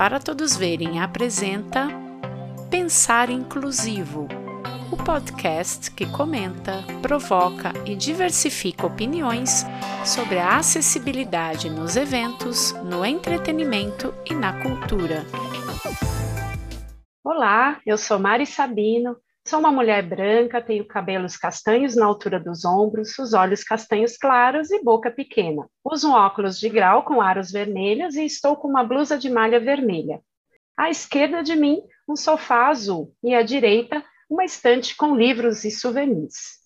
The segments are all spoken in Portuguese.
para Todos Verem apresenta Pensar Inclusivo, o podcast que comenta, provoca e diversifica opiniões sobre a acessibilidade nos eventos, no entretenimento e na cultura. Olá, eu sou Mari Sabino Sou uma mulher branca, tenho cabelos castanhos na altura dos ombros, os olhos castanhos claros e boca pequena. Uso um óculos de grau com aros vermelhos e estou com uma blusa de malha vermelha. À esquerda de mim, um sofá azul e à direita, uma estante com livros e souvenirs.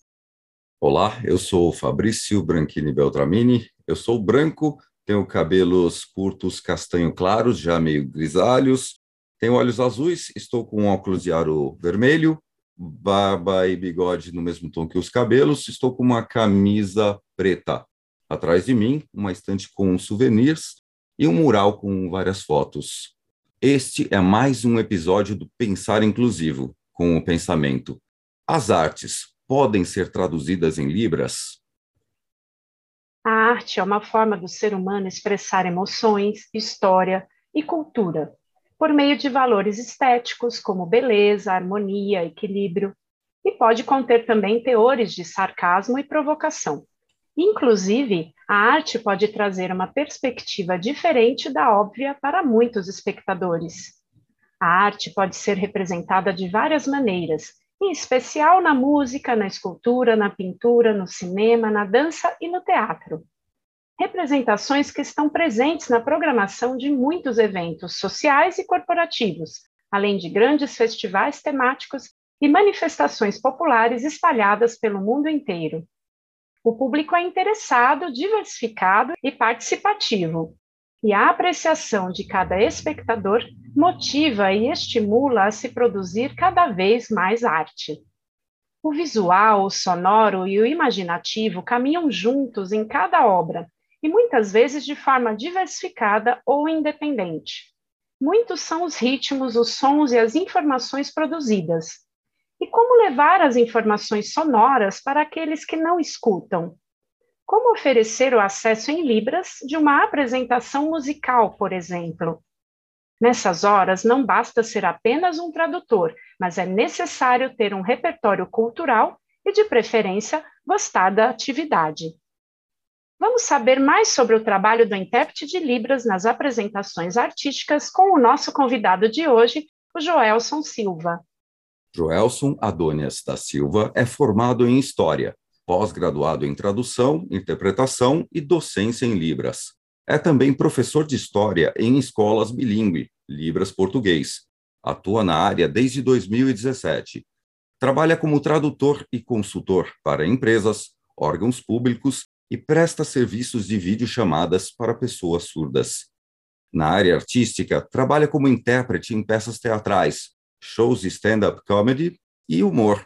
Olá, eu sou Fabrício Branchini Beltramini. Eu sou branco, tenho cabelos curtos castanho claros, já meio grisalhos, tenho olhos azuis, estou com óculos de aro vermelho, barba e bigode no mesmo tom que os cabelos, estou com uma camisa preta. Atrás de mim, uma estante com souvenirs e um mural com várias fotos. Este é mais um episódio do Pensar Inclusivo, com o pensamento. As artes podem ser traduzidas em Libras? A arte é uma forma do ser humano expressar emoções, história e cultura por meio de valores estéticos como beleza, harmonia, equilíbrio, e pode conter também teores de sarcasmo e provocação. Inclusive, a arte pode trazer uma perspectiva diferente da óbvia para muitos espectadores. A arte pode ser representada de várias maneiras, em especial na música, na escultura, na pintura, no cinema, na dança e no teatro representações que estão presentes na programação de muitos eventos sociais e corporativos, além de grandes festivais temáticos e manifestações populares espalhadas pelo mundo inteiro. O público é interessado, diversificado e participativo, e a apreciação de cada espectador motiva e estimula a se produzir cada vez mais arte. O visual, o sonoro e o imaginativo caminham juntos em cada obra, e muitas vezes de forma diversificada ou independente. Muitos são os ritmos, os sons e as informações produzidas. E como levar as informações sonoras para aqueles que não escutam? Como oferecer o acesso em Libras de uma apresentação musical, por exemplo? Nessas horas, não basta ser apenas um tradutor, mas é necessário ter um repertório cultural e, de preferência, gostar da atividade. Vamos saber mais sobre o trabalho do intérprete de Libras nas apresentações artísticas com o nosso convidado de hoje, o Joelson Silva. Joelson Adonias da Silva é formado em História, pós-graduado em Tradução, Interpretação e Docência em Libras. É também professor de História em escolas bilíngue, Libras Português. Atua na área desde 2017. Trabalha como tradutor e consultor para empresas, órgãos públicos e presta serviços de videochamadas para pessoas surdas. Na área artística, trabalha como intérprete em peças teatrais, shows de stand-up comedy e humor.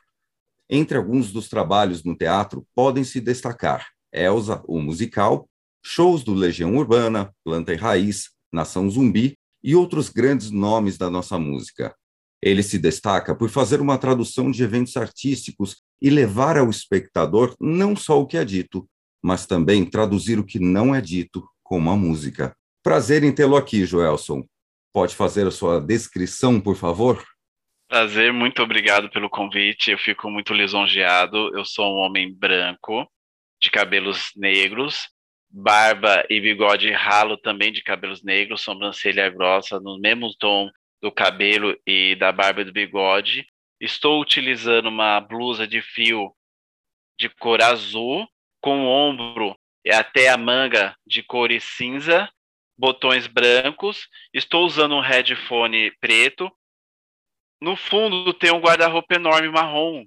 Entre alguns dos trabalhos no teatro podem se destacar Elsa, o musical, shows do Legião Urbana, Planta e Raiz, Nação Zumbi e outros grandes nomes da nossa música. Ele se destaca por fazer uma tradução de eventos artísticos e levar ao espectador não só o que é dito, mas também traduzir o que não é dito como a música. Prazer em tê-lo aqui, Joelson. Pode fazer a sua descrição, por favor? Prazer, muito obrigado pelo convite. Eu fico muito lisonjeado. Eu sou um homem branco, de cabelos negros, barba e bigode ralo também de cabelos negros, sobrancelha grossa, no mesmo tom do cabelo e da barba e do bigode. Estou utilizando uma blusa de fio de cor azul com o ombro até a manga de cores cinza, botões brancos. Estou usando um headphone preto. No fundo tem um guarda-roupa enorme marrom.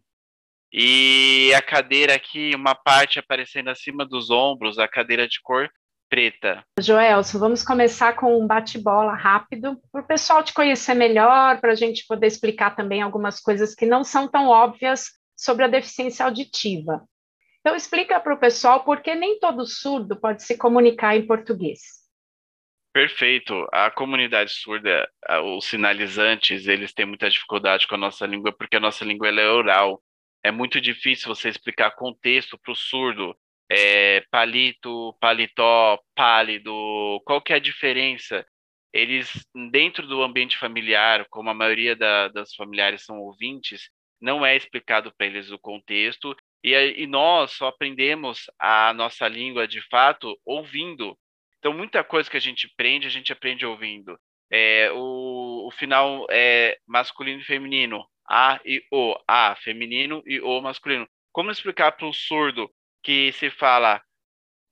E a cadeira aqui, uma parte aparecendo acima dos ombros, a cadeira de cor preta. Joelson, vamos começar com um bate-bola rápido, para o pessoal te conhecer melhor, para a gente poder explicar também algumas coisas que não são tão óbvias sobre a deficiência auditiva. Então, explica para o pessoal por que nem todo surdo pode se comunicar em português. Perfeito. A comunidade surda, os sinalizantes, eles têm muita dificuldade com a nossa língua porque a nossa língua é oral. É muito difícil você explicar contexto para o surdo. É, palito, paletó, pálido, qual que é a diferença eles, dentro do ambiente familiar, como a maioria da, das familiares são ouvintes, não é explicado para eles o contexto, e, e nós só aprendemos a nossa língua de fato ouvindo. Então, muita coisa que a gente aprende, a gente aprende ouvindo. É, o, o final é masculino e feminino, A e O, A feminino e O masculino. Como explicar para o surdo que se fala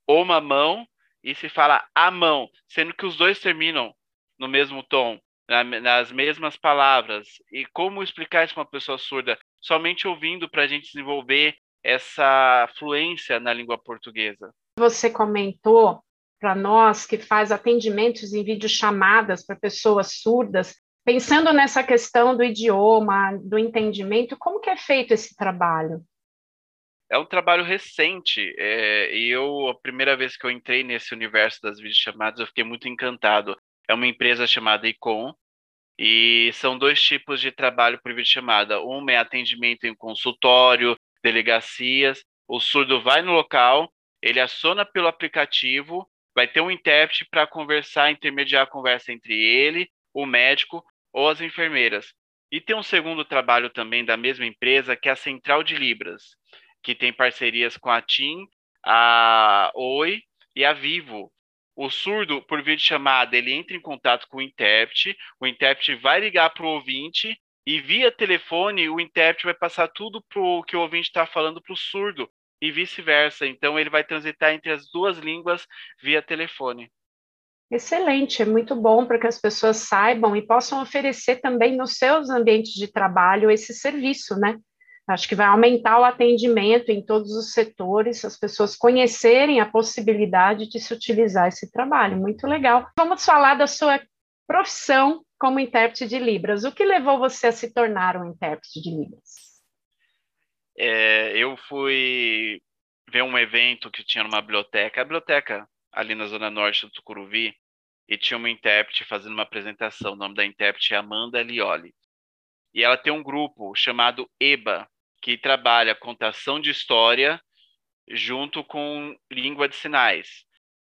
o mamão e se fala a mão, sendo que os dois terminam no mesmo tom, na, nas mesmas palavras. E como explicar isso para uma pessoa surda? Somente ouvindo para a gente desenvolver essa fluência na língua portuguesa. Você comentou para nós que faz atendimentos em videochamadas para pessoas surdas, pensando nessa questão do idioma, do entendimento, como que é feito esse trabalho? É um trabalho recente, é, e eu, a primeira vez que eu entrei nesse universo das videochamadas, eu fiquei muito encantado é uma empresa chamada Icon, e são dois tipos de trabalho por videochamada. Uma é atendimento em consultório, delegacias. O surdo vai no local, ele aciona pelo aplicativo, vai ter um intérprete para conversar, intermediar a conversa entre ele, o médico ou as enfermeiras. E tem um segundo trabalho também da mesma empresa, que é a Central de Libras, que tem parcerias com a TIM, a Oi e a Vivo, o surdo, por vídeo chamada, ele entra em contato com o intérprete, o intérprete vai ligar para o ouvinte e via telefone o intérprete vai passar tudo pro que o ouvinte está falando para o surdo e vice-versa. Então ele vai transitar entre as duas línguas via telefone. Excelente, é muito bom para que as pessoas saibam e possam oferecer também nos seus ambientes de trabalho esse serviço, né? Acho que vai aumentar o atendimento em todos os setores, as pessoas conhecerem a possibilidade de se utilizar esse trabalho. Muito legal. Vamos falar da sua profissão como intérprete de Libras. O que levou você a se tornar um intérprete de Libras? É, eu fui ver um evento que tinha numa biblioteca, a biblioteca ali na zona norte do Tucuruvi, e tinha uma intérprete fazendo uma apresentação. O nome da intérprete é Amanda Lioli. E ela tem um grupo chamado EBA, que trabalha contação de história junto com língua de sinais.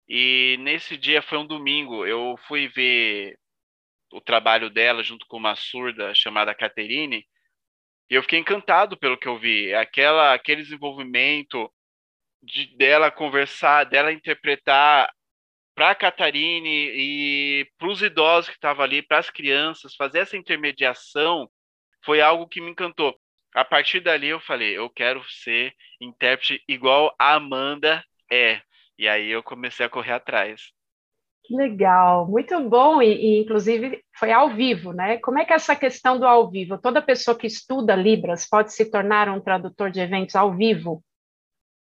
E nesse dia foi um domingo, eu fui ver o trabalho dela junto com uma surda chamada Caterine, e eu fiquei encantado pelo que eu vi. Aquela, aquele desenvolvimento de, dela conversar, dela interpretar para a Catarine e para os idosos que estavam ali, para as crianças, fazer essa intermediação foi algo que me encantou a partir dali eu falei, eu quero ser intérprete igual a Amanda é. E aí eu comecei a correr atrás. Legal, muito bom, e, e, inclusive foi ao vivo, né? Como é que é essa questão do ao vivo? Toda pessoa que estuda Libras pode se tornar um tradutor de eventos ao vivo?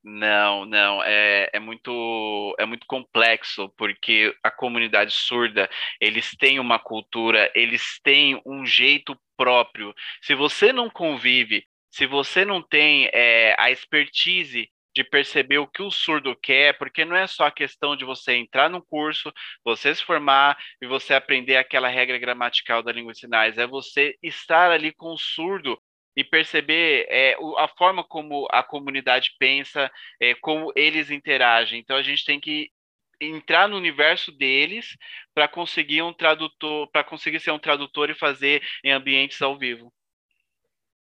Não, não, é, é, muito, é muito complexo, porque a comunidade surda, eles têm uma cultura, eles têm um jeito próprio. Se você não convive, se você não tem é, a expertise de perceber o que o surdo quer, porque não é só a questão de você entrar no curso, você se formar e você aprender aquela regra gramatical da língua de sinais, é você estar ali com o surdo e perceber é, a forma como a comunidade pensa, é, como eles interagem. Então a gente tem que entrar no universo deles para conseguir um tradutor, para conseguir ser um tradutor e fazer em ambientes ao vivo.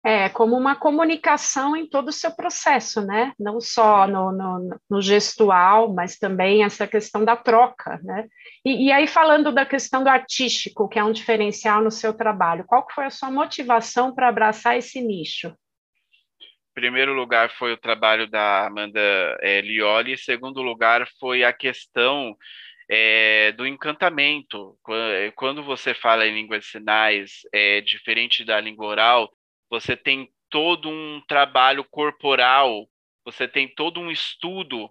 É, como uma comunicação em todo o seu processo, né? Não só no, no, no gestual, mas também essa questão da troca, né? E, e, aí, falando da questão do artístico, que é um diferencial no seu trabalho, qual foi a sua motivação para abraçar esse nicho? Primeiro lugar foi o trabalho da Amanda é, Lioli, segundo lugar foi a questão é, do encantamento. Quando você fala em língua de sinais, é, diferente da língua oral, você tem todo um trabalho corporal, você tem todo um estudo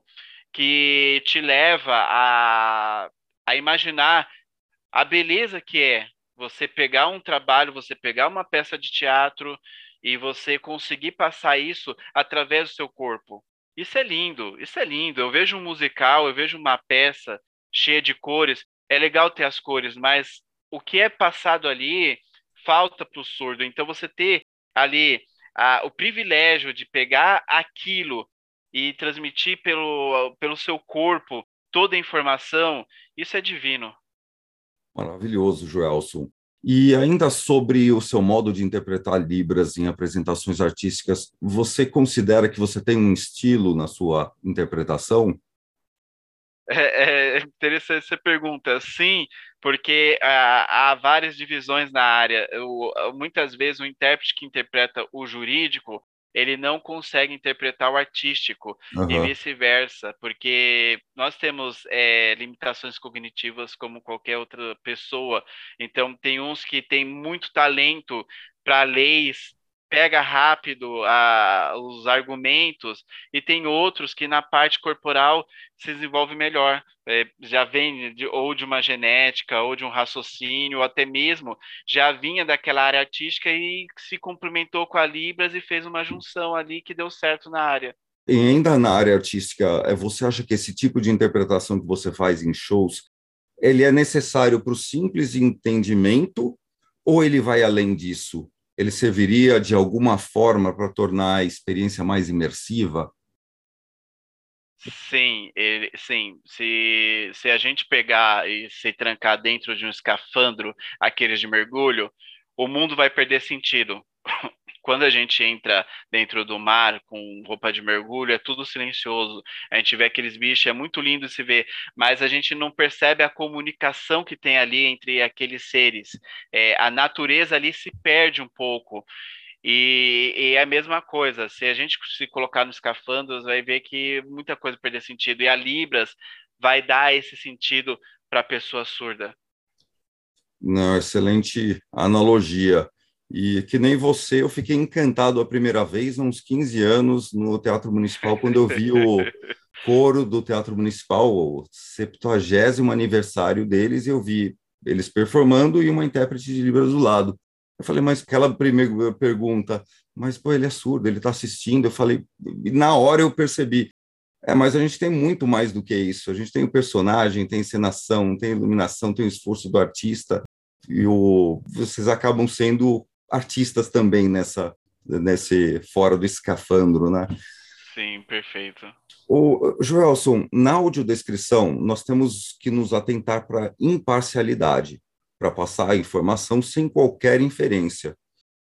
que te leva a, a imaginar a beleza que é você pegar um trabalho, você pegar uma peça de teatro e você conseguir passar isso através do seu corpo. Isso é lindo, isso é lindo. Eu vejo um musical, eu vejo uma peça cheia de cores. É legal ter as cores, mas o que é passado ali falta para o surdo. Então, você ter ali a, o privilégio de pegar aquilo e transmitir pelo, pelo seu corpo toda a informação, isso é divino. Maravilhoso, Joelson. E ainda sobre o seu modo de interpretar Libras em apresentações artísticas, você considera que você tem um estilo na sua interpretação? É, é interessante essa pergunta. Sim, porque há, há várias divisões na área. Muitas vezes o intérprete que interpreta o jurídico ele não consegue interpretar o artístico uhum. e vice-versa, porque nós temos é, limitações cognitivas como qualquer outra pessoa. Então, tem uns que têm muito talento para leis pega rápido a, os argumentos, e tem outros que na parte corporal se desenvolve melhor. É, já vem de, ou de uma genética, ou de um raciocínio, ou até mesmo já vinha daquela área artística e se complementou com a Libras e fez uma junção ali que deu certo na área. E ainda na área artística, é, você acha que esse tipo de interpretação que você faz em shows, ele é necessário para o simples entendimento ou ele vai além disso? Ele serviria de alguma forma para tornar a experiência mais imersiva? Sim, ele, sim. Se, se a gente pegar e se trancar dentro de um escafandro, aqueles de mergulho, o mundo vai perder sentido. Quando a gente entra dentro do mar com roupa de mergulho, é tudo silencioso. A gente vê aqueles bichos, é muito lindo se ver, mas a gente não percebe a comunicação que tem ali entre aqueles seres. É, a natureza ali se perde um pouco. E, e, é a mesma coisa, se a gente se colocar nos escafandros, vai ver que muita coisa perde sentido. E a Libras vai dar esse sentido para a pessoa surda. Não, excelente analogia. E que nem você, eu fiquei encantado a primeira vez, uns 15 anos, no Teatro Municipal, quando eu vi o coro do Teatro Municipal, o 70 aniversário deles, e eu vi eles performando e uma intérprete de Libras do lado. Eu falei, mas aquela primeira pergunta, mas pô, ele é surdo, ele está assistindo. Eu falei, na hora eu percebi, é, mas a gente tem muito mais do que isso. A gente tem o personagem, tem encenação, tem iluminação, tem o esforço do artista. E o, vocês acabam sendo artistas também nessa nesse fora do escafandro, né? Sim, perfeito. O Joelson, na audiodescrição, nós temos que nos atentar para imparcialidade, para passar a informação sem qualquer inferência.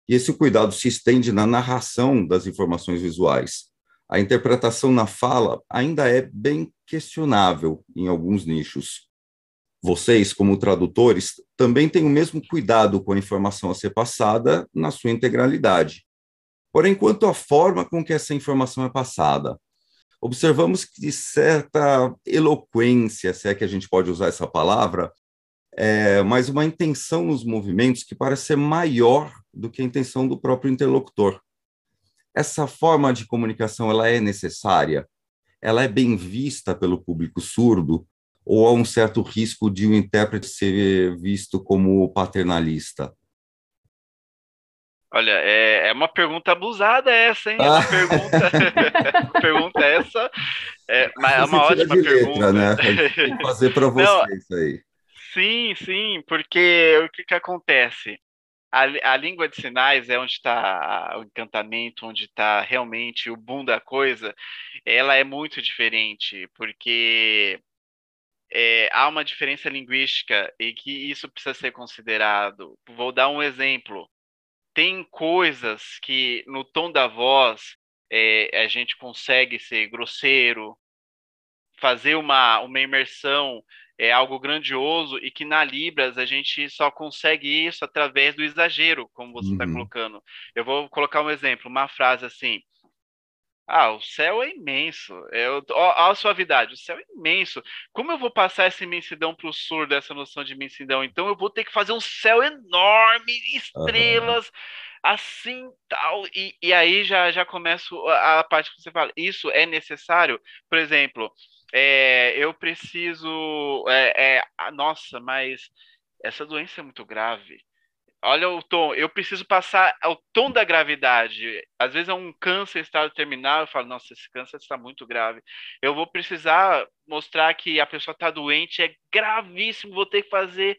E esse cuidado se estende na narração das informações visuais. A interpretação na fala ainda é bem questionável em alguns nichos vocês, como tradutores, também têm o mesmo cuidado com a informação a ser passada na sua integralidade. Porém, quanto à forma com que essa informação é passada, observamos que certa eloquência, se é que a gente pode usar essa palavra, é, mas uma intenção nos movimentos que parece ser maior do que a intenção do próprio interlocutor. Essa forma de comunicação ela é necessária, ela é bem vista pelo público surdo, ou há um certo risco de um intérprete ser visto como paternalista? Olha, é, é uma pergunta abusada essa, hein? É uma ah. pergunta, pergunta essa, é, mas é uma ótima pergunta. né? Tem que fazer para vocês Não, aí. Sim, sim, porque o que, que acontece? A, a língua de sinais é onde está o encantamento, onde está realmente o boom da coisa. Ela é muito diferente, porque é, há uma diferença linguística e que isso precisa ser considerado. Vou dar um exemplo. Tem coisas que no tom da voz é, a gente consegue ser grosseiro, fazer uma, uma imersão é algo grandioso e que na Libras a gente só consegue isso através do exagero, como você está uhum. colocando. Eu vou colocar um exemplo, uma frase assim. Ah, o céu é imenso. É, ó, a suavidade, o céu é imenso. Como eu vou passar essa imensidão para o surdo, essa noção de imensidão? Então eu vou ter que fazer um céu enorme, estrelas, uhum. assim, tal. E, e aí já, já começo a, a, parte que você fala. Isso é necessário? Por exemplo, é, eu preciso. É, é, nossa, mas essa doença é muito grave olha o tom, eu preciso passar o tom da gravidade. Às vezes é um câncer estado terminal, eu falo, nossa, esse câncer está muito grave. Eu vou precisar mostrar que a pessoa está doente, é gravíssimo, vou ter que fazer.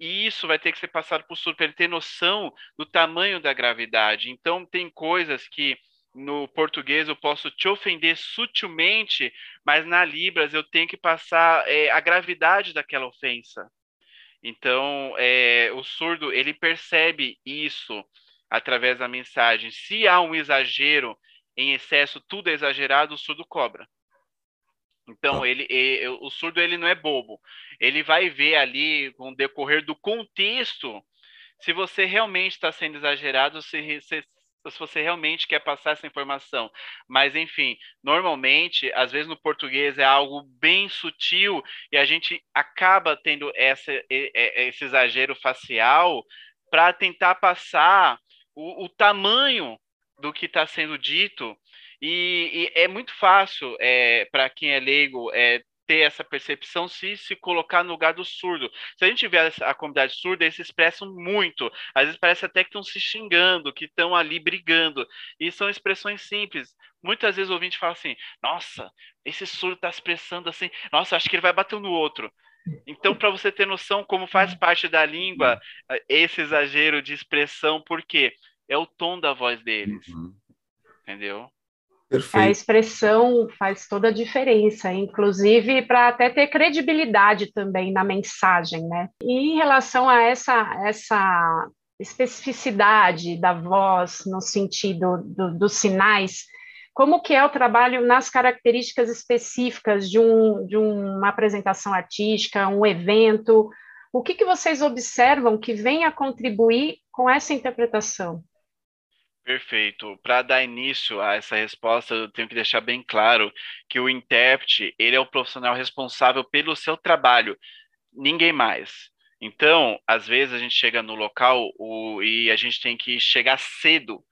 E isso vai ter que ser passado por para ele ter noção do tamanho da gravidade. Então, tem coisas que no português eu posso te ofender sutilmente, mas na Libras eu tenho que passar é, a gravidade daquela ofensa. Então, é, o surdo ele percebe isso através da mensagem. Se há um exagero em excesso, tudo é exagerado, o surdo cobra. Então, ah. ele, ele, o surdo ele não é bobo. Ele vai ver ali, com o decorrer do contexto, se você realmente está sendo exagerado, se, se, se você realmente quer passar essa informação. Mas, enfim, normalmente, às vezes no português é algo bem sutil e a gente acaba tendo essa, esse exagero facial para tentar passar o, o tamanho do que está sendo dito. E, e, é muito fácil é, para quem é leigo é, ter essa percepção se se colocar no lugar do surdo. Se a gente vê a comunidade surda, eles se expressam muito. Às vezes parece até que estão se xingando, que estão ali brigando. E são expressões simples. Muitas vezes o ouvinte fala assim: Nossa, esse surdo está expressando assim. Nossa, acho que ele vai bater um no outro. Então, para você ter noção como faz parte da língua esse exagero de expressão, por quê? É o tom da voz deles. Uhum. Entendeu? Perfeito. A expressão faz toda a diferença, inclusive para até ter credibilidade também na mensagem, né? E em relação a essa, essa especificidade da voz no sentido do, dos sinais, como que é o trabalho nas características específicas de, um, de uma apresentação artística, um evento? O que, que vocês observam que vem a contribuir com essa interpretação? Perfeito. Para dar início a essa resposta, eu tenho que deixar bem claro que o intérprete, ele é o profissional responsável pelo seu trabalho, ninguém mais. Então, às vezes a gente chega no local o, e a gente tem que chegar cedo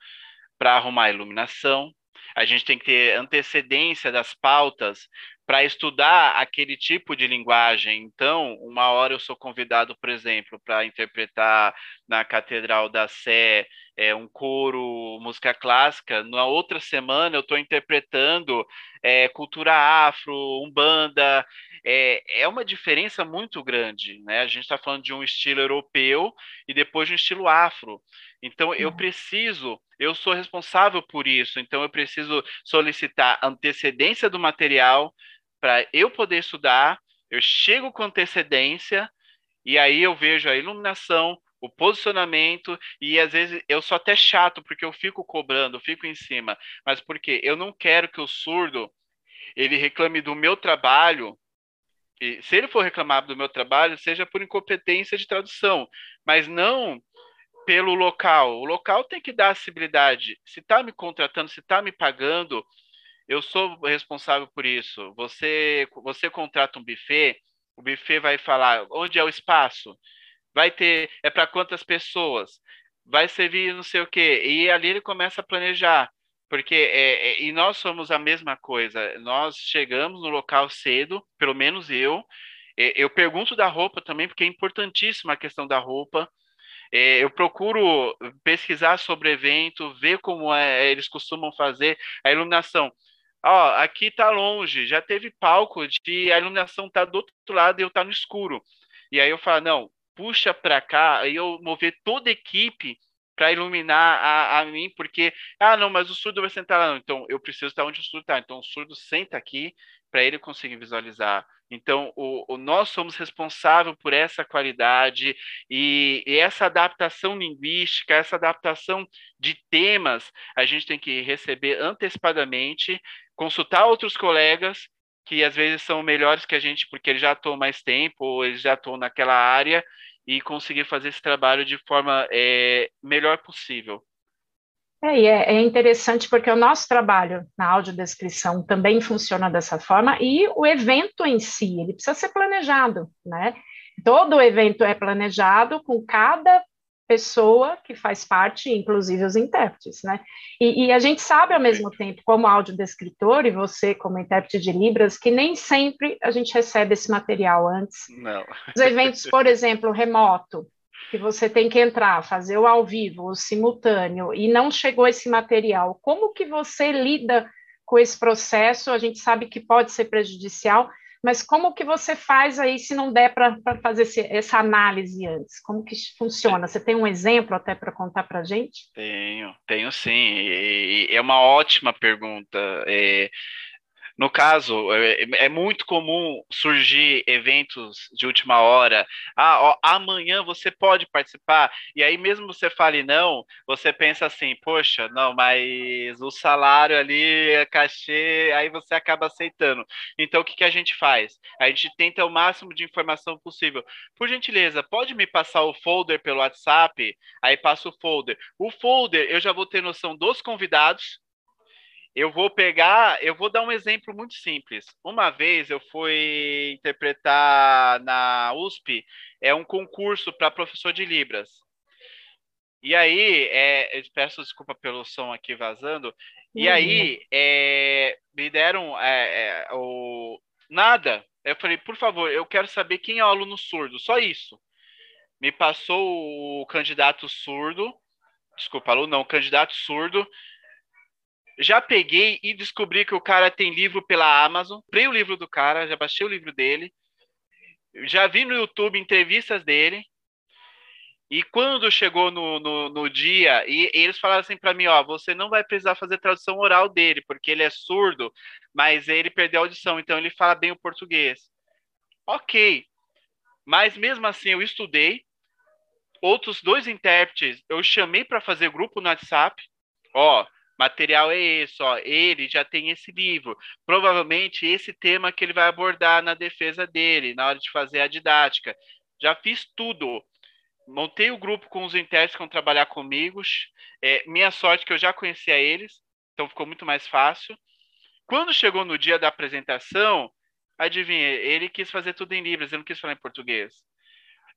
para arrumar a iluminação, a gente tem que ter antecedência das pautas para estudar aquele tipo de linguagem. Então, uma hora eu sou convidado, por exemplo, para interpretar na Catedral da Sé é, um coro, música clássica. Na outra semana eu estou interpretando é, cultura afro, umbanda. É, é uma diferença muito grande, né? A gente está falando de um estilo europeu e depois de um estilo afro. Então eu preciso, eu sou responsável por isso. Então eu preciso solicitar antecedência do material para eu poder estudar. Eu chego com antecedência e aí eu vejo a iluminação, o posicionamento, e às vezes eu sou até chato, porque eu fico cobrando, fico em cima, mas porque eu não quero que o surdo ele reclame do meu trabalho, e se ele for reclamar do meu trabalho, seja por incompetência de tradução, mas não pelo local. O local tem que dar acessibilidade. Se está me contratando, se está me pagando, eu sou responsável por isso. Você, você contrata um buffet, o buffet vai falar onde é o espaço, vai ter, é para quantas pessoas, vai servir não sei o quê. E ali ele começa a planejar, porque é, é, e nós somos a mesma coisa. Nós chegamos no local cedo, pelo menos eu. Eu pergunto da roupa também, porque é importantíssima a questão da roupa. É, eu procuro pesquisar sobre o evento, ver como é, eles costumam fazer a iluminação. Ó, aqui está longe, já teve palco de a iluminação tá do outro lado e eu tá no escuro. E aí eu falo, não, puxa para cá, aí eu mover toda a equipe para iluminar a, a, mim, porque, ah, não, mas o surdo vai sentar lá. Não. Então, eu preciso estar onde o surdo está. Então, o surdo senta aqui para ele conseguir visualizar. Então, o, o, nós somos responsáveis por essa qualidade e, e, essa adaptação linguística, essa adaptação de temas, a gente tem que receber antecipadamente, consultar outros colegas que às vezes são melhores que a gente porque eles já atuam mais tempo ou eles já atuam naquela área e conseguir fazer esse trabalho de forma é, melhor possível. É, é, é, interessante porque o nosso trabalho na audiodescrição também funciona dessa forma e o evento em si, ele precisa ser planejado, né? Todo o evento é planejado com cada pessoa que faz parte, inclusive os intérpretes, né? E, e, a gente sabe ao mesmo tempo, como audiodescritor e você como intérprete de Libras, que nem sempre a gente recebe esse material antes. Não. Os eventos, por exemplo, remoto, que você tem que entrar, fazer o ao vivo, o simultâneo, e não chegou esse material, como que você lida com esse processo? A gente sabe que pode ser prejudicial, Mas como que você faz aí se não der para fazer esse, essa análise antes? Como que funciona? Você tem um exemplo até para contar para gente? Tenho, tenho sim. E, e é uma ótima pergunta. É, no caso, é, é, muito comum surgir eventos de última hora. Ah, ó, amanhã você pode participar. E aí, mesmo você fale não, você pensa assim: poxa, não, mas o salário ali, é cachê, aí você acaba aceitando. Então, o que, que a gente faz? A gente tenta o máximo de informação possível. Por gentileza, pode me passar o folder pelo WhatsApp? Aí passa o folder. O folder, eu já vou ter noção dos convidados eu vou pegar, eu vou dar um exemplo muito simples. Uma vez eu fui interpretar na USP, é um concurso para professor de Libras. E aí, é, eu peço desculpa pelo som aqui vazando. E uhum. aí, é, me deram é, é, o nada. Eu falei, por favor, eu quero saber quem é o aluno surdo, só isso. Me passou o candidato surdo, desculpa, aluno não, o candidato surdo já peguei e descobri que o cara tem livro pela Amazon. Comprei o livro do cara, já baixei o livro dele. Já vi no YouTube entrevistas dele. E quando chegou no, no, no dia, e, e, eles falaram assim para mim: ó, você não vai precisar fazer tradução oral dele, porque ele é surdo, mas ele perdeu a audição, então ele fala bem o português. Ok. Mas mesmo assim, eu estudei. Outros dois intérpretes eu chamei para fazer grupo no WhatsApp. Ó, material é esse, ó, ele já tem esse livro. Provavelmente esse tema que ele vai abordar na defesa dele, na hora de fazer a didática. Já fiz tudo. Montei o grupo com os intérpretes que vão trabalhar comigo. É, minha sorte que eu já conhecia eles, então ficou muito mais fácil. Quando chegou no dia da apresentação, adivinha, ele quis fazer tudo em Libras, ele não quis falar em português.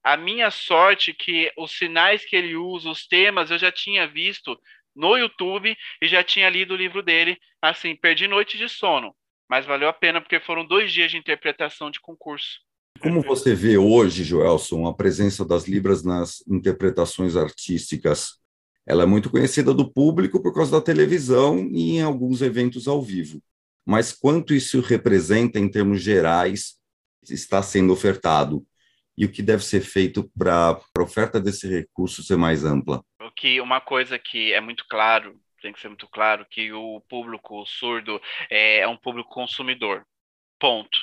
A minha sorte é que os sinais que ele usa, os temas, eu já tinha visto no YouTube e já tinha lido o livro dele. Assim, perdi noite de sono, mas valeu a pena porque foram dois dias de interpretação de concurso. Como você vê hoje, Joelson, a presença das Libras nas interpretações artísticas? Ela é muito conhecida do público por causa da televisão e em alguns eventos ao vivo. Mas quanto isso representa em termos gerais está sendo ofertado? E o que deve ser feito para a oferta desse recurso ser mais ampla? Que uma coisa que é muito claro, tem que ser muito claro, que o público surdo é, é um público consumidor. Ponto.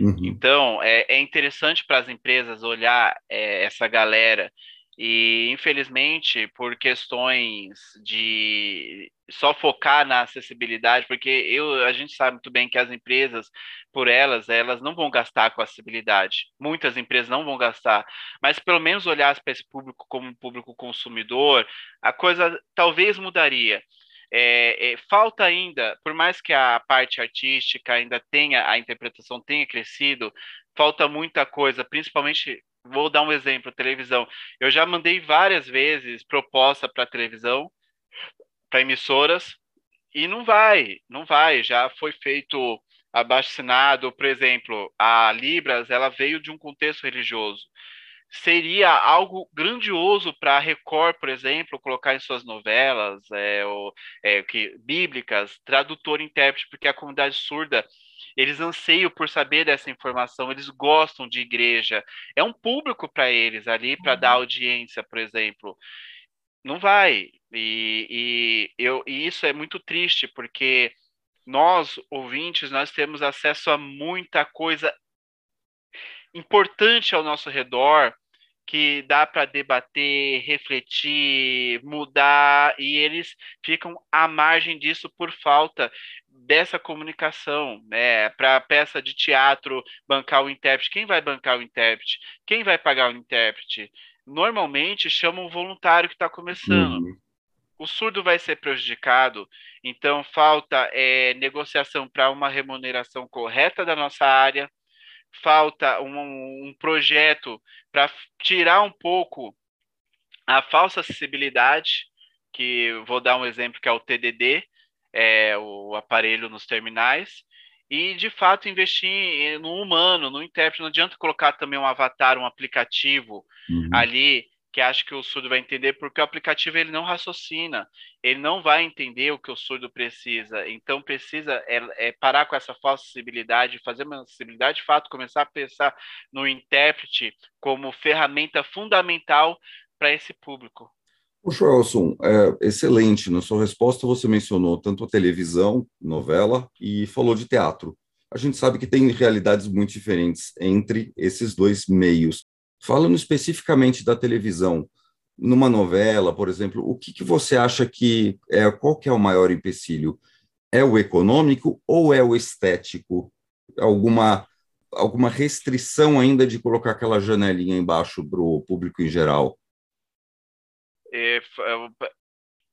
Uhum. Então, é, é interessante para as empresas olhar é, essa galera e, infelizmente, por questões de só focar na acessibilidade, porque eu, a gente sabe muito bem que as empresas, por elas, elas não vão gastar com acessibilidade. Muitas empresas não vão gastar, mas pelo menos olhar para esse público como um público consumidor, a coisa talvez mudaria. É, é, falta ainda, por mais que a parte artística ainda tenha, a interpretação tenha crescido, falta muita coisa, principalmente vou dar um exemplo, televisão. Eu já mandei várias vezes proposta para televisão, para emissoras, e não vai, não vai. Já foi feito abaixo-assinado, por exemplo, a Libras, ela veio de um contexto religioso. Seria algo grandioso para a Record, por exemplo, colocar em suas novelas é, ou, é, que, bíblicas, tradutor intérprete, porque a comunidade surda eles anseiam por saber dessa informação, eles gostam de igreja. É um público para eles ali, para dar uhum. audiência, por exemplo. Não vai. E, e, eu, e isso é muito triste, porque nós, ouvintes, nós temos acesso a muita coisa importante ao nosso redor que dá para debater, refletir, mudar, e eles ficam à margem disso por falta dessa comunicação, né? Para a peça de teatro bancar o intérprete, quem vai bancar o intérprete? Quem vai pagar o intérprete? Normalmente chama um voluntário que está começando. Uhum. O surdo vai ser prejudicado, então falta é, negociação para uma remuneração correta da nossa área, falta um, um projeto para tirar um pouco a falsa acessibilidade, que vou dar um exemplo que é o TDD, é, o aparelho nos terminais e de fato investir no humano, no intérprete. Não adianta colocar também um avatar, um aplicativo uhum. ali que acha que o surdo vai entender, porque o aplicativo ele não raciocina, ele não vai entender o que o surdo precisa. Então precisa é, é parar com essa falsa sensibilidade, fazer uma sensibilidade de fato, começar a pensar no intérprete como ferramenta fundamental para esse público. O Joelson, é excelente. Na sua resposta, você mencionou tanto a televisão, novela, e falou de teatro. A gente sabe que tem realidades muito diferentes entre esses dois meios. Falando especificamente da televisão, numa novela, por exemplo, o que, que você acha que é qual que é o maior empecilho? É o econômico ou é o estético? Alguma alguma restrição ainda de colocar aquela janelinha embaixo para o público em geral? É,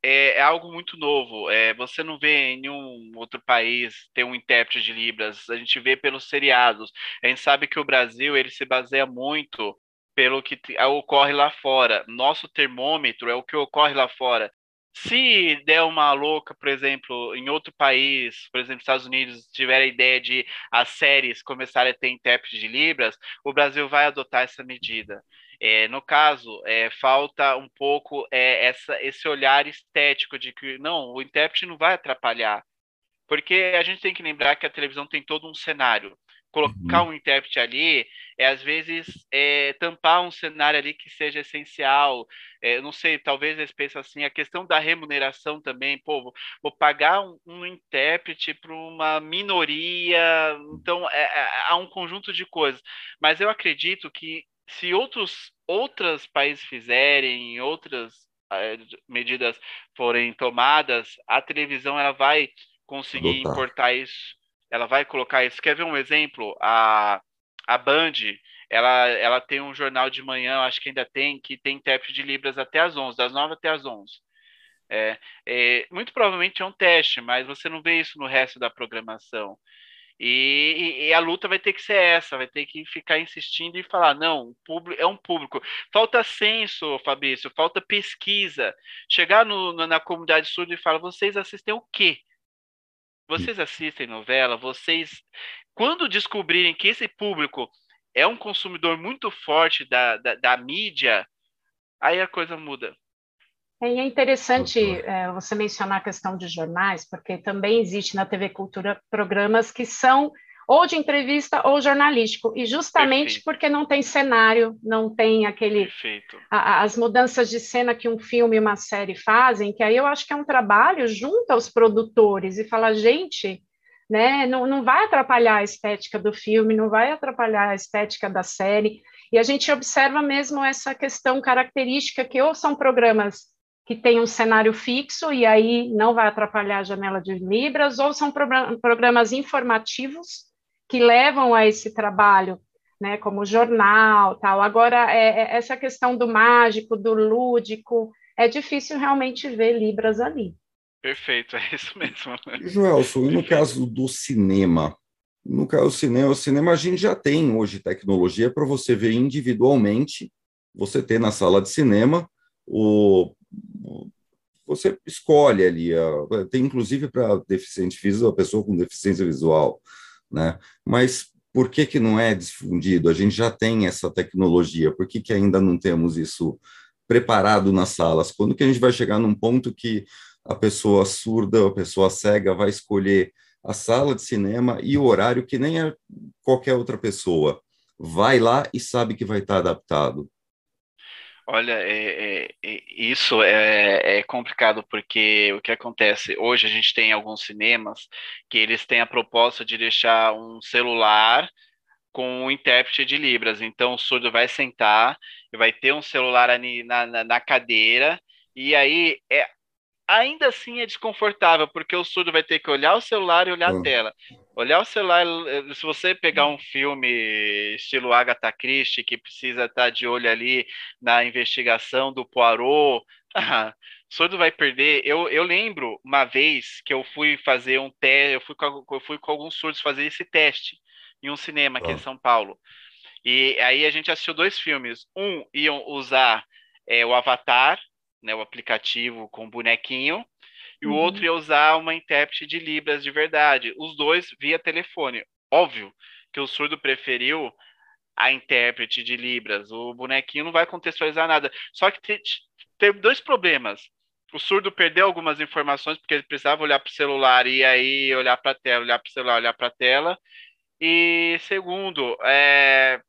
é, é, algo muito novo. É, você não vê em nenhum outro país ter um intérprete de Libras. A gente vê pelos seriados. A gente sabe que o Brasil ele se baseia muito pelo que ocorre lá fora. Nosso termômetro é o que ocorre lá fora. Se der uma louca, por exemplo, em outro país, por exemplo, Estados Unidos, tiver a ideia de as séries começarem a ter intérprete de Libras, o Brasil vai adotar essa medida. É, no caso, é, falta um pouco é, essa, esse olhar estético de que não, o intérprete não vai atrapalhar. Porque a gente tem que lembrar que a televisão tem todo um cenário colocar uhum. um intérprete ali é às vezes é, tampar um cenário ali que seja essencial. É, não sei, talvez eles pensem assim, a questão da remuneração também, pô, vou, vou pagar um, um intérprete para uma minoria, então é, é, há um conjunto de coisas. Mas eu acredito que se outros outros países fizerem, outras é, medidas forem tomadas, a televisão ela vai conseguir Adotar. importar isso ela vai colocar isso. Quer ver um exemplo? A, a Band, ela, ela tem um jornal de manhã, acho que ainda tem, que tem intérprete de Libras até as 11, das 9 até as 11. É, é, muito provavelmente é um teste, mas você não vê isso no resto da programação. E, e, a luta vai ter que ser essa, vai ter que ficar insistindo e falar, não, público, é um público. Falta censo, Fabrício, falta pesquisa. Chegar no, na comunidade surda e falar, vocês assistem o quê? Vocês assistem novela, vocês, quando descobrirem que esse público é um consumidor muito forte da, da, da mídia, aí a coisa muda. É, é interessante é, você mencionar a questão de jornais, porque também existe na TV Cultura programas que são ou de entrevista ou jornalístico, e justamente Perfeito. porque não tem cenário, não tem aquele a, as mudanças de cena que um filme e uma série fazem, que aí eu acho que é um trabalho junto aos produtores e falar, gente, né, não, não vai atrapalhar a estética do filme, não vai atrapalhar a estética da série, e a gente observa mesmo essa questão característica que ou são programas que têm um cenário fixo e aí não vai atrapalhar a janela de Libras, ou são programas informativos que levam a esse trabalho, né, como jornal, tal. Agora, é, é, essa questão do mágico, do lúdico, é difícil realmente ver Libras ali. Perfeito, é isso mesmo. Joelson, e no caso do cinema? No caso do cinema, o cinema a gente já tem hoje tecnologia para você ver individualmente, você ter na sala de cinema o você escolhe ali, tem inclusive para deficiente físico, a pessoa com deficiência visual, né? Mas por que, que não é difundido? A gente já tem essa tecnologia, por que, que ainda não temos isso preparado nas salas? Quando que a gente vai chegar num ponto que a pessoa surda, a pessoa cega vai escolher a sala de cinema e o horário que nem é qualquer outra pessoa? Vai lá e sabe que vai estar adaptado. Olha, é, é, é, isso é, é, complicado porque o que acontece hoje a gente tem alguns cinemas que eles têm a proposta de deixar um celular com um intérprete de libras. Então o surdo vai sentar e vai ter um celular ali na, na, na cadeira e aí é ainda assim é desconfortável, porque o surdo vai ter que olhar o celular e olhar a tela. Olhar o celular, eh, se você pegar um filme estilo Agatha Christie, que precisa estar de olho ali na investigação do Poirot, ah, surdo vai perder. Eu, eu lembro uma vez que eu fui fazer um teste, eu fui com, eu fui com alguns surdos fazer esse teste em um cinema aqui em São Paulo. E aí a gente assistiu dois filmes. Um iam usar é, o Avatar, né, o aplicativo com bonequinho, e uhum. o outro ia usar uma intérprete de Libras de verdade. Os dois via telefone. Óbvio que o surdo preferiu a intérprete de Libras, o bonequinho não vai contextualizar nada. Só que teve dois problemas. O surdo perdeu algumas informações porque ele precisava olhar para o celular e aí olhar para a tela, olhar para o celular, olhar para a tela. E segundo, é,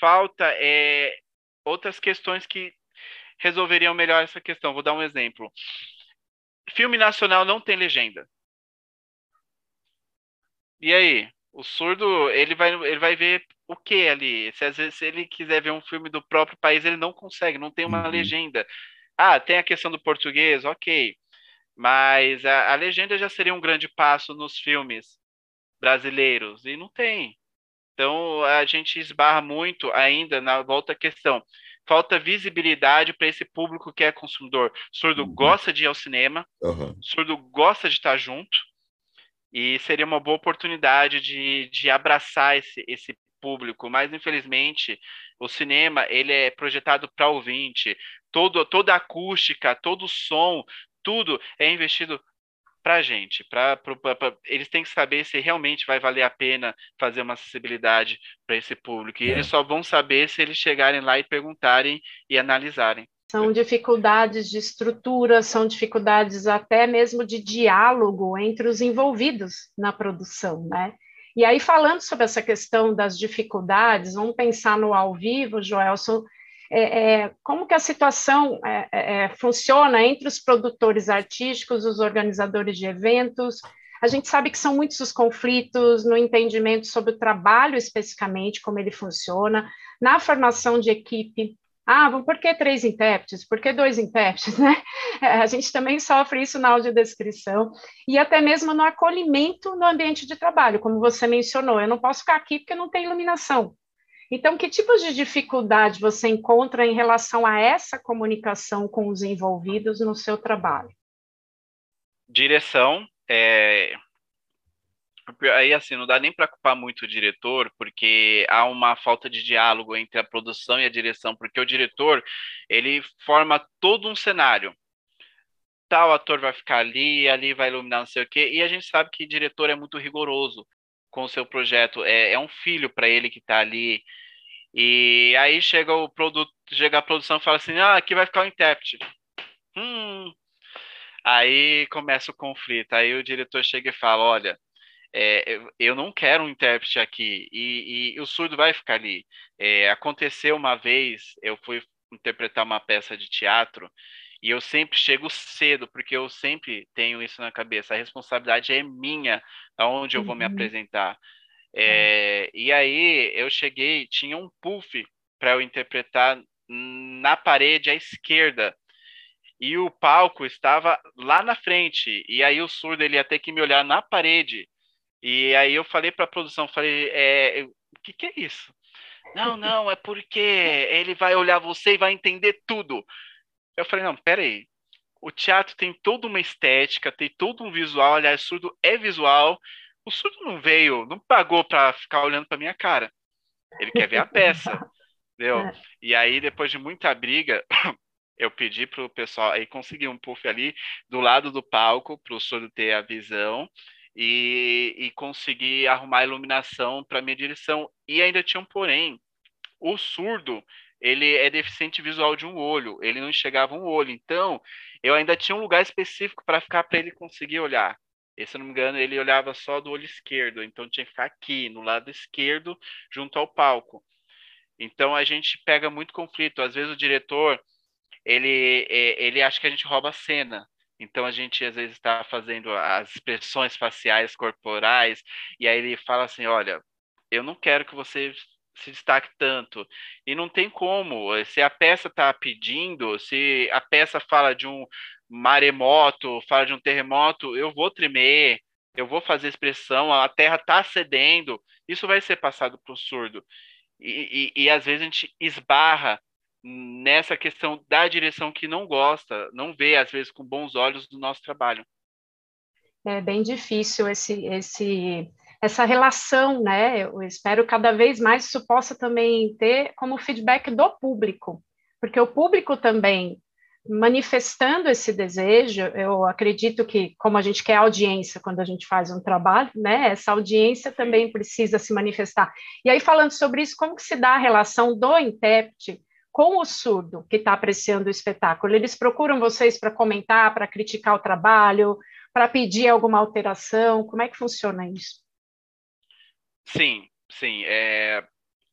falta é, outras questões que resolveriam melhor essa questão. Vou dar um exemplo. Filme nacional não tem legenda. E aí? O surdo, ele vai, ele vai ver o que ali? Se às vezes se ele quiser ver um filme do próprio país, ele não consegue, não tem uma uhum. legenda. Ah, tem a questão do português, ok. Mas a, a legenda já seria um grande passo nos filmes brasileiros, e não tem. Então a gente esbarra muito ainda na volta à questão. Falta visibilidade para esse público que é consumidor. Surdo uhum. gosta de ir ao cinema, uhum. surdo gosta de estar junto, e seria uma boa oportunidade de, de abraçar esse, esse público, mas infelizmente o cinema ele é projetado para ouvinte, todo, toda a acústica, todo o som, tudo é investido para a gente, para eles têm que saber se realmente vai valer a pena fazer uma acessibilidade para esse público. E é. eles só vão saber se eles chegarem lá e perguntarem e analisarem. São dificuldades de estrutura, são dificuldades até mesmo de diálogo entre os envolvidos na produção, né? E aí, falando sobre essa questão das dificuldades, vamos pensar no ao vivo, Joelson, é, é, como que a situação é, é, é, funciona entre os produtores artísticos, os organizadores de eventos. A gente sabe que são muitos os conflitos no entendimento sobre o trabalho especificamente, como ele funciona, na formação de equipe, ah, por que três intérpretes? Por que dois intérpretes? Né? A gente também sofre isso na audiodescrição e até mesmo no acolhimento no ambiente de trabalho, como você mencionou. Eu não posso ficar aqui porque não tem iluminação. Então, que tipos de dificuldade você encontra em relação a essa comunicação com os envolvidos no seu trabalho? Direção, é, aí assim, não dá nem para culpar muito o diretor, porque há uma falta de diálogo entre a produção e a direção, porque o diretor, ele forma todo um cenário. Tal ator vai ficar ali, ali vai iluminar não sei o quê, e a gente sabe que diretor é muito rigoroso com o seu projeto, é, é um filho para ele que está ali, e aí chega o produto, chega a produção e fala assim, ah, aqui vai ficar o intérprete. Hum, Aí começa o conflito. Aí o diretor chega e fala: Olha, é, eu não quero um intérprete aqui, e, e o surdo vai ficar ali. É, aconteceu uma vez, eu fui interpretar uma peça de teatro, e eu sempre chego cedo, porque eu sempre tenho isso na cabeça, a responsabilidade é minha, aonde eu vou me uhum. apresentar. É, e aí eu cheguei, tinha um puff para eu interpretar na parede à esquerda, e o palco estava lá na frente, e aí o surdo ele ia ter que me olhar na parede, e aí eu falei para a produção, falei, é, o que, que é isso? Não, não, é porque ele vai olhar você e vai entender tudo. Eu falei, não, peraí. O teatro tem toda uma estética, tem todo um visual. Aliás, surdo é visual. O surdo não veio, não pagou para ficar olhando para minha cara. Ele quer ver a peça, entendeu? É. E aí, depois de muita briga, eu pedi para o pessoal, aí consegui um puff ali do lado do palco para o surdo ter a visão e, e consegui arrumar a iluminação para minha direção. E ainda tinha um porém. O surdo, ele é deficiente visual de um olho, ele não enxergava um olho. Então, eu ainda tinha um lugar específico para ficar para ele conseguir olhar. E, se não me engano, ele olhava só do olho esquerdo, então tinha que ficar aqui, no lado esquerdo, junto ao palco. Então a gente pega muito conflito. Às vezes o diretor ele, é, ele acha que a gente rouba a cena. Então a gente às vezes está fazendo as expressões faciais corporais e aí ele fala assim, olha, eu não quero que você se destaque tanto. E não tem como. Se a peça está pedindo, se a peça fala de um maremoto, fala de um terremoto, eu vou tremer, eu vou fazer expressão, a terra está cedendo, isso vai ser passado para o surdo. E, e, e às vezes a gente esbarra nessa questão da direção que não gosta, não vê, às vezes, com bons olhos do nosso trabalho. É bem difícil esse, esse, essa relação, né? Eu espero cada vez mais isso possa também ter como feedback do público, porque o público também manifestando esse desejo, eu acredito que, como a gente quer audiência quando a gente faz um trabalho, né, essa audiência também precisa se manifestar. E aí, falando sobre isso, como que se dá a relação do intérprete com o surdo que está apreciando o espetáculo? Eles procuram vocês para comentar, para criticar o trabalho, para pedir alguma alteração? Como é que funciona isso? Sim, sim. É,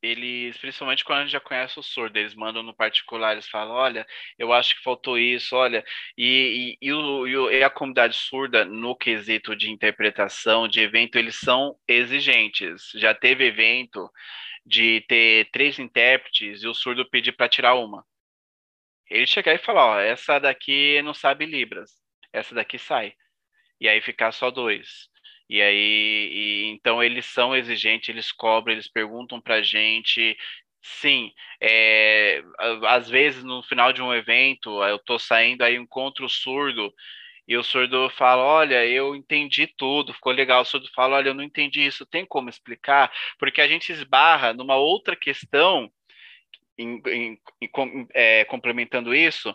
eles, principalmente quando a gente já conhece o surdo, eles mandam no particular, eles falam, olha, eu acho que faltou isso, olha, e, e, e, o, e, a comunidade surda, no quesito de interpretação, de evento, eles são exigentes. Já teve evento de ter três intérpretes e o surdo pedir para tirar uma. Ele chegar e falar, ó, essa daqui não sabe Libras, essa daqui sai. E aí ficar só dois. E aí, e, então eles são exigentes, eles cobram, eles perguntam para a gente. Sim, é, às vezes no final de um evento, eu estou saindo, aí encontro o surdo, e o surdo fala: Olha, eu entendi tudo, ficou legal. O surdo fala: Olha, eu não entendi isso, tem como explicar? Porque a gente esbarra numa outra questão, em, em, em, é, complementando isso,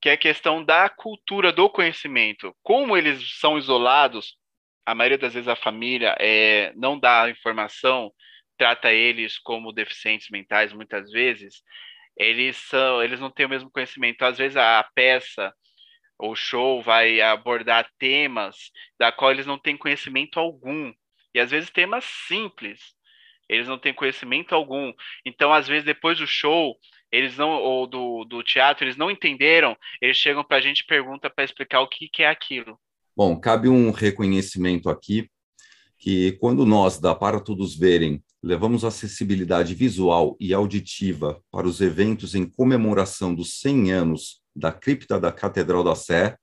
que é a questão da cultura do conhecimento. Como eles são isolados a maioria das vezes a família é, não dá a informação, trata eles como deficientes mentais, muitas vezes, eles são, eles não têm o mesmo conhecimento. Às vezes a peça ou show vai abordar temas da qual eles não têm conhecimento algum. E às vezes temas simples. Eles não têm conhecimento algum. Então, às vezes, depois do show, eles não, ou do, do teatro, eles não entenderam, eles chegam para a gente e perguntam para explicar o que, que é aquilo. Bom, cabe um reconhecimento aqui que quando nós, da Para Todos Verem, levamos acessibilidade visual e auditiva para os eventos em comemoração dos 100 anos da cripta da Catedral da Sé,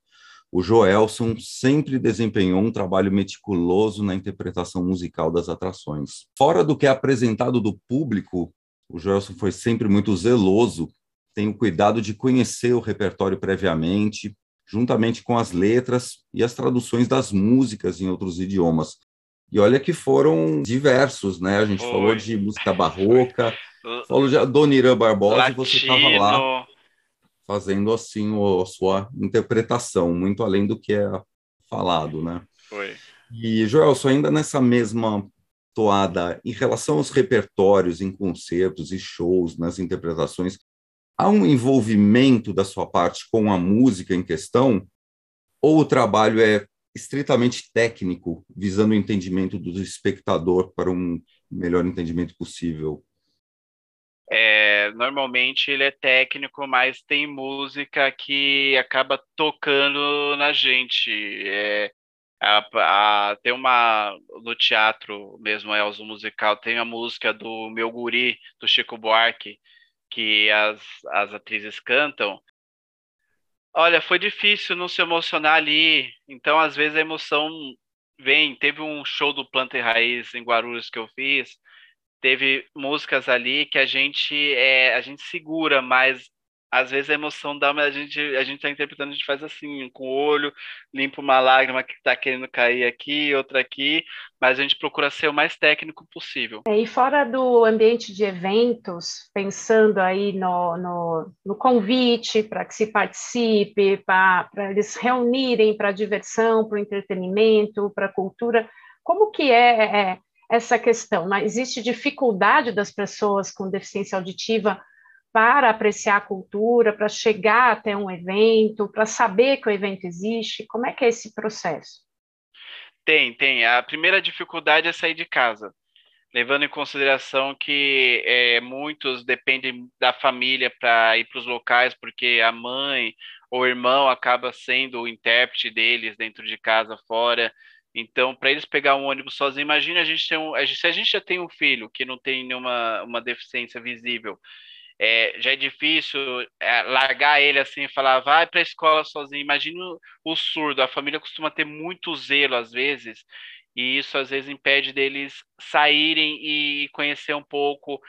o Joelson sempre desempenhou um trabalho meticuloso na interpretação musical das atrações. Fora do que é apresentado do público, o Joelson foi sempre muito zeloso, tem o cuidado de conhecer o repertório previamente, juntamente com as letras e as traduções das músicas em outros idiomas. E olha que foram diversos, né? A gente Foi. falou de música barroca, falou de Adoniran Barbosa Latino. e você estava lá fazendo assim a sua interpretação, muito além do que é falado, né? Foi. E, Joelson, ainda nessa mesma toada, em relação aos repertórios em concertos e shows, nas interpretações, há um envolvimento da sua parte com a música em questão, ou o trabalho é estritamente técnico, visando o entendimento do espectador para um melhor entendimento possível? É, normalmente ele é técnico, mas tem música que acaba tocando na gente. É, a, a, tem uma no teatro mesmo, é musical, tem a música do Meu Guri, do Chico Buarque, que as, as atrizes cantam, olha, foi difícil não se emocionar ali. Então, às vezes, a emoção vem. Teve um show do Planta e Raiz em Guarulhos que eu fiz. Teve músicas ali que a gente é, a gente segura, mas às vezes a emoção dá, mas a gente, a gente tá interpretando, a gente faz assim, com o olho, limpa uma lágrima que está querendo cair aqui, outra aqui, mas a gente procura ser o mais técnico possível. É, e fora do ambiente de eventos, pensando aí no, no, no convite para que se participe, para eles reunirem para diversão, para o entretenimento, para a cultura, como que é, é essa questão? Existe dificuldade das pessoas com deficiência auditiva para apreciar a cultura, para chegar até um evento, para saber que o evento existe? Como é que é esse processo? Tem, tem. A primeira dificuldade é sair de casa, levando em consideração que é, muitos dependem da família para ir para os locais, porque a mãe ou o irmão acaba sendo o intérprete deles dentro de casa, fora. Então, para eles pegar um ônibus sozinho, imagina a gente ter um, se a gente já tem um filho que não tem nenhuma uma deficiência visível é, já é difícil é, largar ele assim e falar, vai para a escola sozinho. Imagina o, o surdo, a família costuma ter muito zelo às vezes, e isso às vezes impede deles saírem e conhecer um pouco,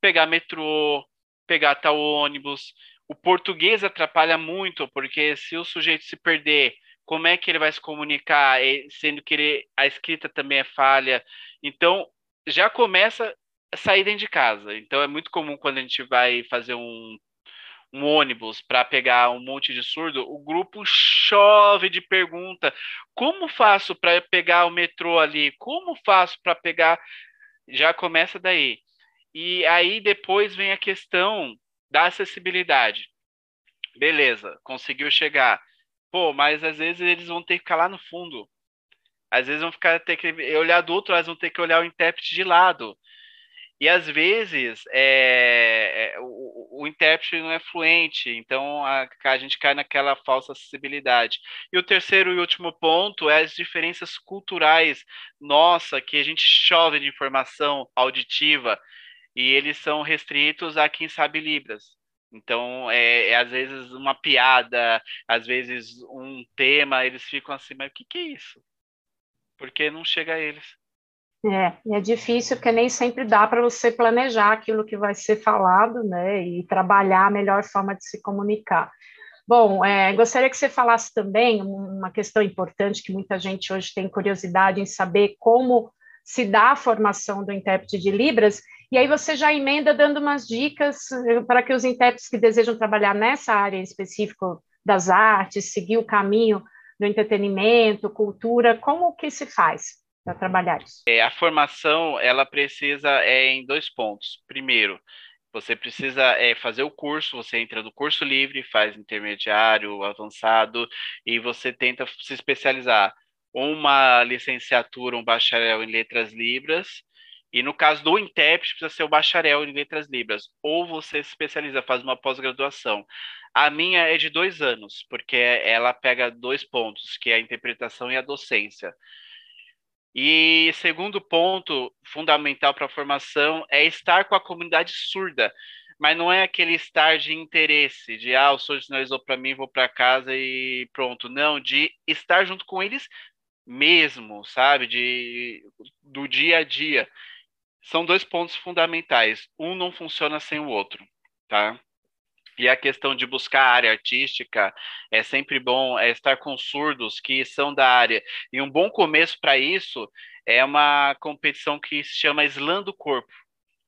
pegar metrô, pegar tal ônibus. O português atrapalha muito, porque se o sujeito se perder, como é que ele vai se comunicar, sendo que ele, a escrita também é falha? Então, já começa dentro de casa. Então é muito comum quando a gente vai fazer um, um ônibus para pegar um monte de surdo, o grupo chove de pergunta. Como faço para pegar o metrô ali? Como faço para pegar? Já começa daí. E aí depois vem a questão da acessibilidade. Beleza, conseguiu chegar. Pô, mas às vezes eles vão ter que ficar lá no fundo. Às vezes vão ficar ter que olhar do outro, lado, vão ter que olhar o intérprete de lado. E às vezes é, é, o, o, intérprete não é fluente, então a, a, gente cai naquela falsa acessibilidade. E o terceiro e último ponto é as diferenças culturais, nossa, que a gente chove de informação auditiva e eles são restritos a quem sabe Libras. Então, é, é, às vezes uma piada, às vezes um tema, eles ficam assim, mas o que, que é isso? Porque não chega a eles. É, é difícil porque nem sempre dá para você planejar aquilo que vai ser falado, né, e trabalhar a melhor forma de se comunicar. Bom, é, gostaria que você falasse também uma questão importante que muita gente hoje tem curiosidade em saber como se dá a formação do intérprete de Libras, e aí você já emenda dando umas dicas eh, para que os intérpretes que desejam trabalhar nessa área em específico das artes, seguir o caminho do entretenimento, cultura, como que se faz? Para trabalhar isso? É, a formação ela precisa é em dois pontos. Primeiro, você precisa é, fazer o curso, você entra no curso livre, faz intermediário, avançado, e você tenta se especializar. Uma licenciatura, um bacharel em letras libras, e no caso do intérprete, precisa ser o bacharel em letras libras, ou você se especializa, faz uma pós-graduação. A minha é de dois anos, porque ela pega dois pontos, que é a interpretação e a docência. E segundo ponto fundamental para a formação é estar com a comunidade surda, mas não é aquele estar de interesse, de ah, o surdo sinalizou para mim, vou para casa e pronto. Não, de estar junto com eles mesmo, sabe? De, do dia a dia. São dois pontos fundamentais. Um não funciona sem o outro, tá? E a questão de buscar a área artística é sempre bom é estar com surdos que são da área. E um bom começo para isso é uma competição que se chama Slam do Corpo,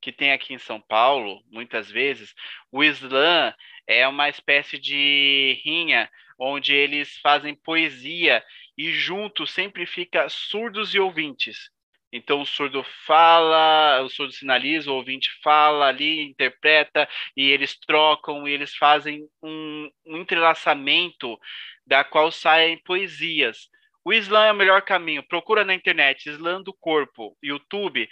que tem aqui em São Paulo, muitas vezes. O slam é uma espécie de rinha onde eles fazem poesia e junto sempre fica surdos e ouvintes. Então o surdo fala, o surdo sinaliza, o ouvinte fala ali, interpreta, e eles trocam, e eles fazem um, um entrelaçamento da qual saem poesias. O slam é o melhor caminho. Procura na internet, slam do corpo, YouTube,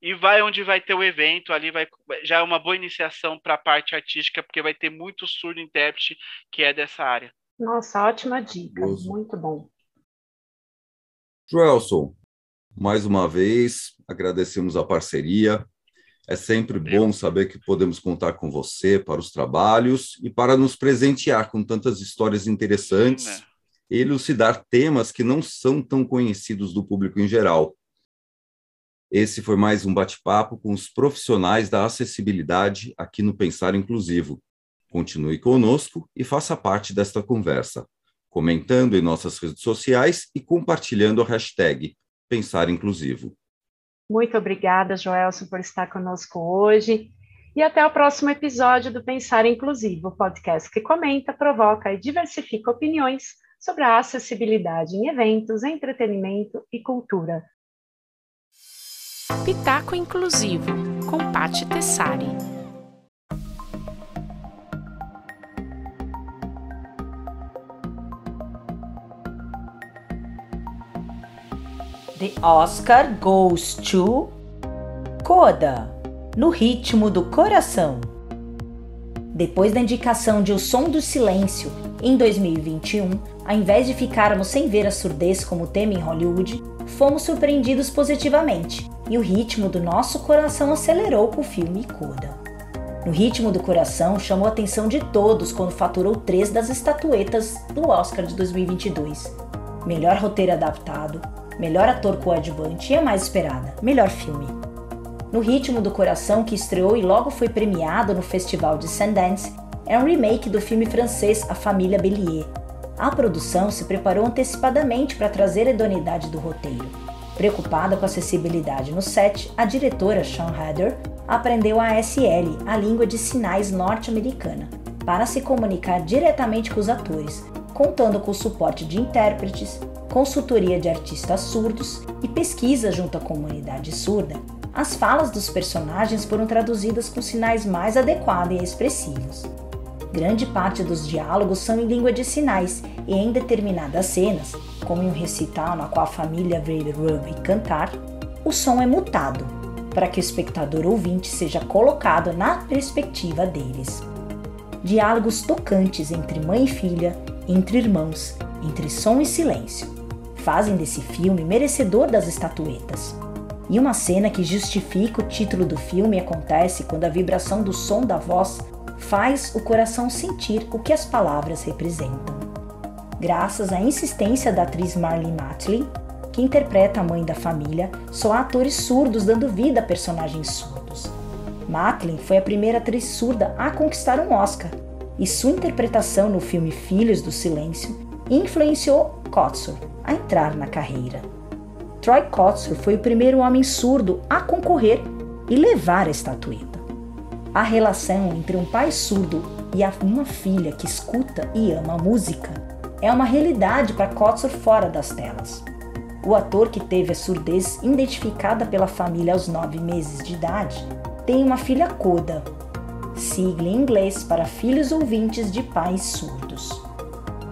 e vai onde vai ter o evento, ali vai já é uma boa iniciação para a parte artística, porque vai ter muito surdo intérprete que é dessa área. Nossa, ótima dica, muito bom. Joelson, mais uma vez, agradecemos a parceria. É sempre bom saber que podemos contar com você para os trabalhos e para nos presentear com tantas histórias interessantes é. e elucidar temas que não são tão conhecidos do público em geral. Esse foi mais um bate-papo com os profissionais da acessibilidade aqui no Pensar Inclusivo. Continue conosco e faça parte desta conversa, comentando em nossas redes sociais e compartilhando a hashtag Pensar Inclusivo. Muito obrigada, Joelson, por estar conosco hoje. E até o próximo episódio do Pensar Inclusivo, podcast que comenta, provoca e diversifica opiniões sobre a acessibilidade em eventos, entretenimento e cultura. Pitaco Inclusivo, com Patti Tessari. The Oscar goes to Coda, no ritmo do coração. Depois da indicação de O Som do Silêncio, em 2021, ao invés de ficarmos sem ver a surdez como tema em Hollywood, fomos surpreendidos positivamente e o ritmo do nosso coração acelerou com o filme Coda. No ritmo do coração, chamou a atenção de todos quando faturou três das estatuetas do Oscar de 2022: melhor roteiro adaptado, melhor ator coadjuvante e a mais esperada, melhor filme. No Ritmo do Coração, que estreou e logo foi premiado no Festival de Sundance, é um remake do filme francês A Família Bélier. A produção se preparou antecipadamente para trazer a idoneidade do roteiro. Preocupada com a acessibilidade no set, a diretora Sean Heather aprendeu a ASL, a língua de sinais norte-americana. para se comunicar diretamente com os atores, contando com o suporte de intérpretes, consultoria de artistas surdos e pesquisa junto à comunidade surda. As falas dos personagens foram traduzidas com sinais mais adequados e expressivos. Grande parte dos diálogos são em língua de sinais e em determinadas cenas, como em um recital na qual a família vê Ruby cantar, o som é mutado para que o espectador ouvinte seja colocado na perspectiva deles. Diálogos tocantes entre mãe e filha, entre irmãos, entre som e silêncio, fazem desse filme merecedor das estatuetas. E uma cena que justifica o título do filme acontece quando a vibração do som da voz faz o coração sentir o que as palavras representam. Graças à insistência da atriz Marlene Matley, que interpreta a mãe da família, só há atores surdos dando vida a personagens surdos. Matlin foi a primeira atriz surda a conquistar um Oscar, e sua interpretação no filme Filhos do Silêncio influenciou Kotsur a entrar na carreira. Troy Kotsur foi o primeiro homem surdo a concorrer e levar a estatueta. A relação entre um pai surdo e uma filha que escuta e ama a música é uma realidade para Kotsur fora das telas. O ator que teve a surdez identificada pela família aos nove meses de idade tem uma filha coda, sigla em inglês para filhos ouvintes de pais surdos.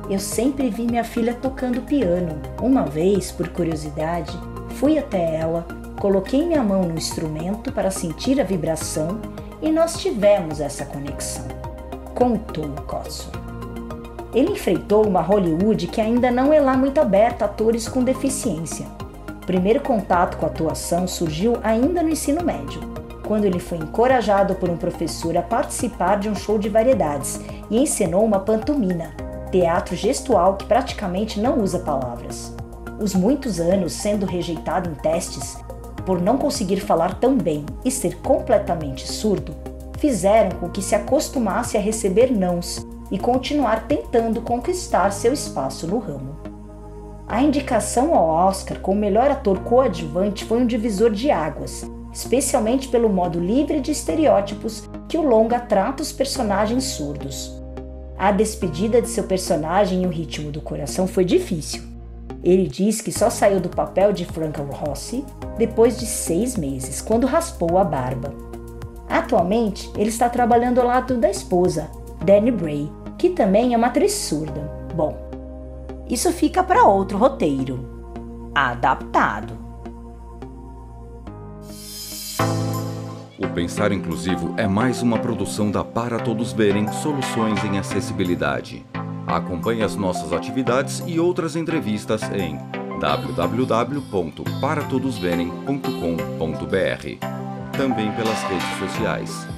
Eu sempre vi minha filha tocando piano. Uma vez, por curiosidade, fui até ela, coloquei minha mão no instrumento para sentir a vibração e nós tivemos essa conexão. Contou Kotsu. Ele enfrentou uma Hollywood que ainda não é lá muito aberta a atores com deficiência. O primeiro contato com a atuação surgiu ainda no ensino médio, quando ele foi encorajado por um professor a participar de um show de variedades e encenou uma pantomina, teatro gestual que praticamente não usa palavras. Os muitos anos sendo rejeitado em testes por não conseguir falar tão bem e ser completamente surdo, fizeram com que se acostumasse a receber nãos e continuar tentando conquistar seu espaço no ramo. A indicação ao Oscar como melhor ator coadjuvante foi um divisor de águas, especialmente pelo modo livre de estereótipos que o longa trata os personagens surdos. A despedida de seu personagem em O Ritmo do Coração foi difícil. Ele diz que só saiu do papel de Frank Rossi depois de seis meses, quando raspou a barba. Atualmente, ele está trabalhando ao lado da esposa, Danny Bray, que também é uma atriz surda. Bom, isso fica para outro roteiro. Adaptado. O Pensar Inclusivo é mais uma produção da Para Todos Verem Soluções em Acessibilidade. Acompanhe as nossas atividades e outras entrevistas em www.paratodosverem.com.br. Também pelas redes sociais.